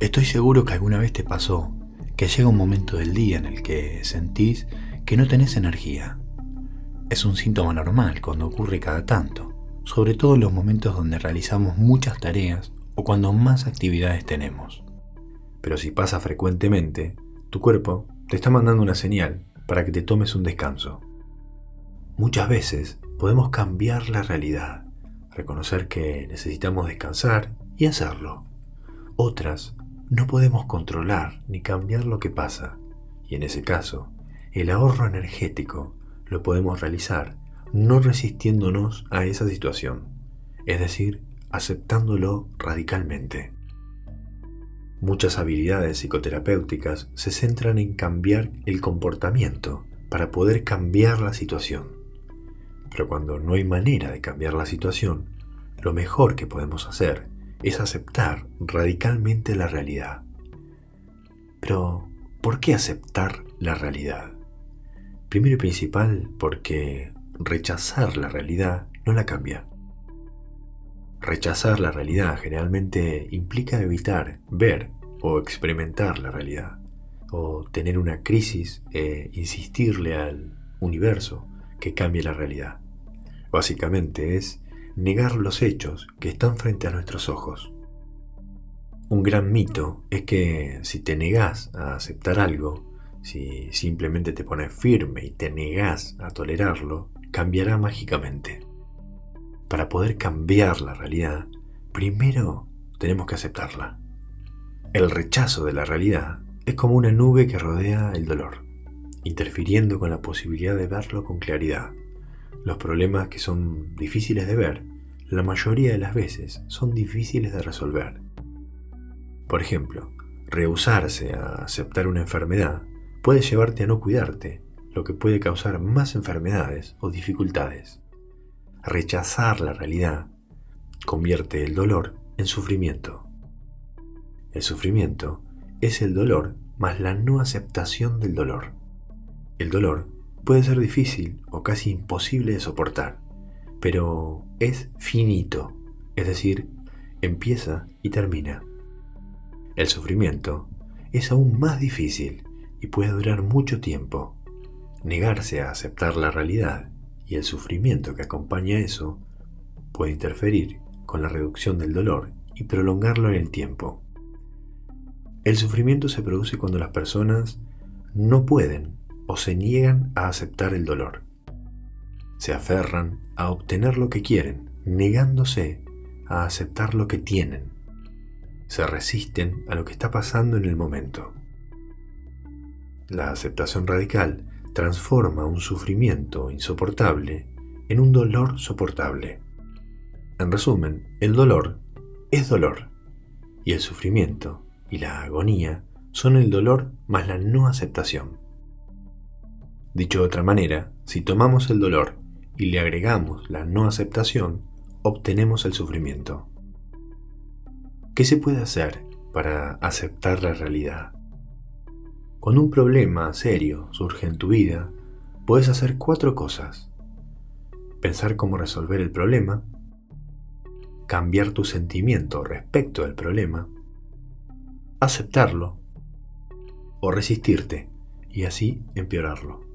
Estoy seguro que alguna vez te pasó que llega un momento del día en el que sentís que no tenés energía. Es un síntoma normal cuando ocurre cada tanto, sobre todo en los momentos donde realizamos muchas tareas o cuando más actividades tenemos. Pero si pasa frecuentemente, tu cuerpo te está mandando una señal para que te tomes un descanso. Muchas veces podemos cambiar la realidad, reconocer que necesitamos descansar y hacerlo. Otras no podemos controlar ni cambiar lo que pasa, y en ese caso, el ahorro energético lo podemos realizar no resistiéndonos a esa situación, es decir, aceptándolo radicalmente. Muchas habilidades psicoterapéuticas se centran en cambiar el comportamiento para poder cambiar la situación. Pero cuando no hay manera de cambiar la situación, lo mejor que podemos hacer es aceptar radicalmente la realidad. Pero, ¿por qué aceptar la realidad? Primero y principal, porque rechazar la realidad no la cambia. Rechazar la realidad generalmente implica evitar ver o experimentar la realidad, o tener una crisis e insistirle al universo que cambie la realidad. Básicamente es negar los hechos que están frente a nuestros ojos. Un gran mito es que si te negás a aceptar algo, si simplemente te pones firme y te negás a tolerarlo, cambiará mágicamente. Para poder cambiar la realidad, primero tenemos que aceptarla. El rechazo de la realidad es como una nube que rodea el dolor, interfiriendo con la posibilidad de verlo con claridad. Los problemas que son difíciles de ver, la mayoría de las veces son difíciles de resolver. Por ejemplo, rehusarse a aceptar una enfermedad puede llevarte a no cuidarte, lo que puede causar más enfermedades o dificultades. Rechazar la realidad convierte el dolor en sufrimiento. El sufrimiento es el dolor más la no aceptación del dolor. El dolor puede ser difícil o casi imposible de soportar, pero es finito, es decir, empieza y termina. El sufrimiento es aún más difícil y puede durar mucho tiempo. Negarse a aceptar la realidad y el sufrimiento que acompaña eso puede interferir con la reducción del dolor y prolongarlo en el tiempo. El sufrimiento se produce cuando las personas no pueden o se niegan a aceptar el dolor. Se aferran a obtener lo que quieren, negándose a aceptar lo que tienen. Se resisten a lo que está pasando en el momento. La aceptación radical transforma un sufrimiento insoportable en un dolor soportable. En resumen, el dolor es dolor y el sufrimiento y la agonía son el dolor más la no aceptación. Dicho de otra manera, si tomamos el dolor y le agregamos la no aceptación, obtenemos el sufrimiento. ¿Qué se puede hacer para aceptar la realidad? Cuando un problema serio surge en tu vida, puedes hacer cuatro cosas. Pensar cómo resolver el problema, cambiar tu sentimiento respecto al problema, aceptarlo o resistirte y así empeorarlo.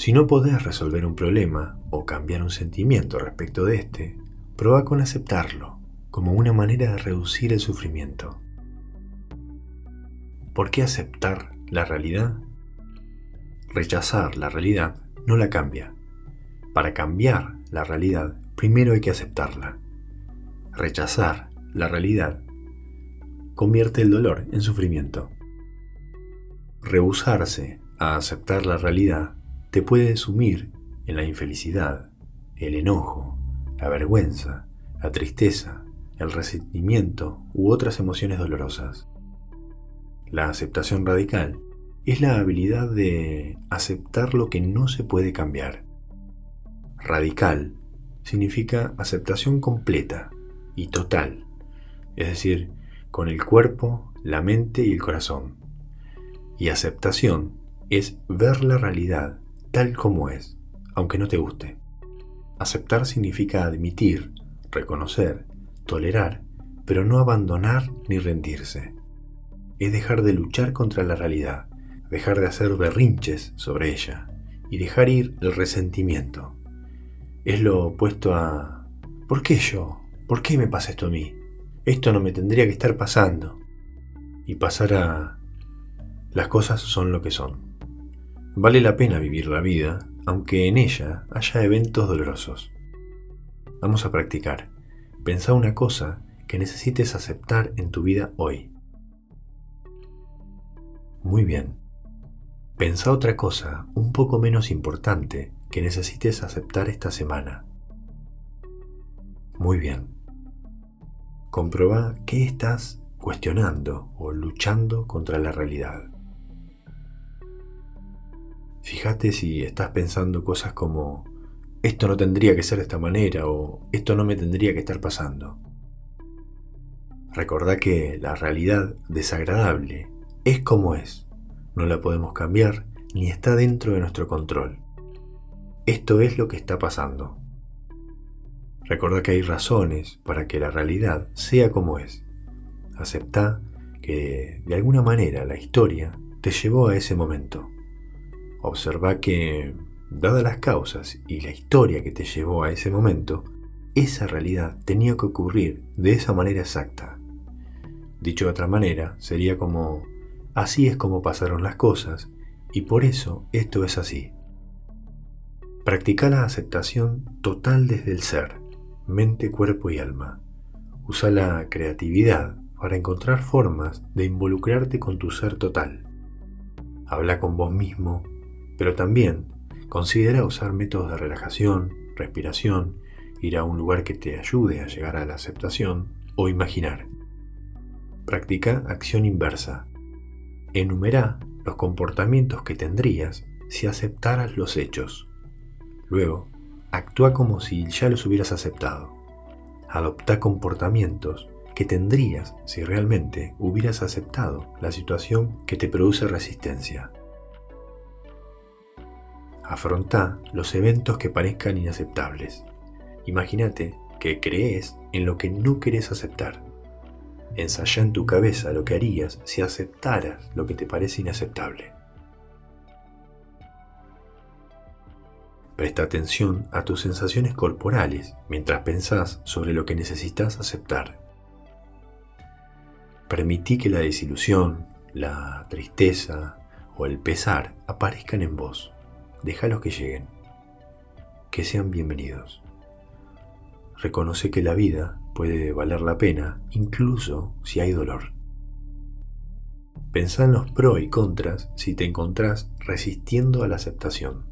Si no podés resolver un problema o cambiar un sentimiento respecto de este, prueba con aceptarlo como una manera de reducir el sufrimiento. ¿Por qué aceptar la realidad? Rechazar la realidad no la cambia. Para cambiar la realidad, primero hay que aceptarla. Rechazar la realidad convierte el dolor en sufrimiento. Rehusarse a aceptar la realidad te puede sumir en la infelicidad, el enojo, la vergüenza, la tristeza, el resentimiento u otras emociones dolorosas. La aceptación radical es la habilidad de aceptar lo que no se puede cambiar. Radical significa aceptación completa y total, es decir, con el cuerpo, la mente y el corazón. Y aceptación es ver la realidad tal como es, aunque no te guste. Aceptar significa admitir, reconocer, tolerar pero no abandonar ni rendirse. Es dejar de luchar contra la realidad, dejar de hacer berrinches sobre ella y dejar ir el resentimiento. Es lo opuesto a ¿por qué yo? ¿Por qué me pasa esto a mí? Esto no me tendría que estar pasando. Y pasar a las cosas son lo que son. Vale la pena vivir la vida, aunque en ella haya eventos dolorosos. Vamos a practicar. Pensá una cosa que necesites aceptar en tu vida hoy. Muy bien. Pensá otra cosa un poco menos importante que necesites aceptar esta semana. Muy bien. Comproba qué estás cuestionando o luchando contra la realidad. Fíjate si estás pensando cosas como esto no tendría que ser de esta manera o esto no me tendría que estar pasando. Recordá que la realidad desagradable es como es, no la podemos cambiar ni está dentro de nuestro control. Esto es lo que está pasando. Recordá que hay razones para que la realidad sea como es. Aceptá que de alguna manera la historia te llevó a ese momento. Observa que, dadas las causas y la historia que te llevó a ese momento, esa realidad tenía que ocurrir de esa manera exacta. Dicho de otra manera, sería como, así es como pasaron las cosas y por eso esto es así. Practica la aceptación total desde el ser, mente, cuerpo y alma. Usa la creatividad para encontrar formas de involucrarte con tu ser total. Habla con vos mismo pero también considera usar métodos de relajación, respiración, ir a un lugar que te ayude a llegar a la aceptación o imaginar. Practica acción inversa. Enumera los comportamientos que tendrías si aceptaras los hechos. Luego, actúa como si ya los hubieras aceptado. Adopta comportamientos que tendrías si realmente hubieras aceptado la situación que te produce resistencia. Afronta los eventos que parezcan inaceptables. Imagínate que crees en lo que no querés aceptar. Ensaya en tu cabeza lo que harías si aceptaras lo que te parece inaceptable. Presta atención a tus sensaciones corporales mientras pensás sobre lo que necesitas aceptar. Permití que la desilusión, la tristeza o el pesar aparezcan en vos déjalos que lleguen, que sean bienvenidos. Reconoce que la vida puede valer la pena incluso si hay dolor. Pensá en los pros y contras si te encontrás resistiendo a la aceptación.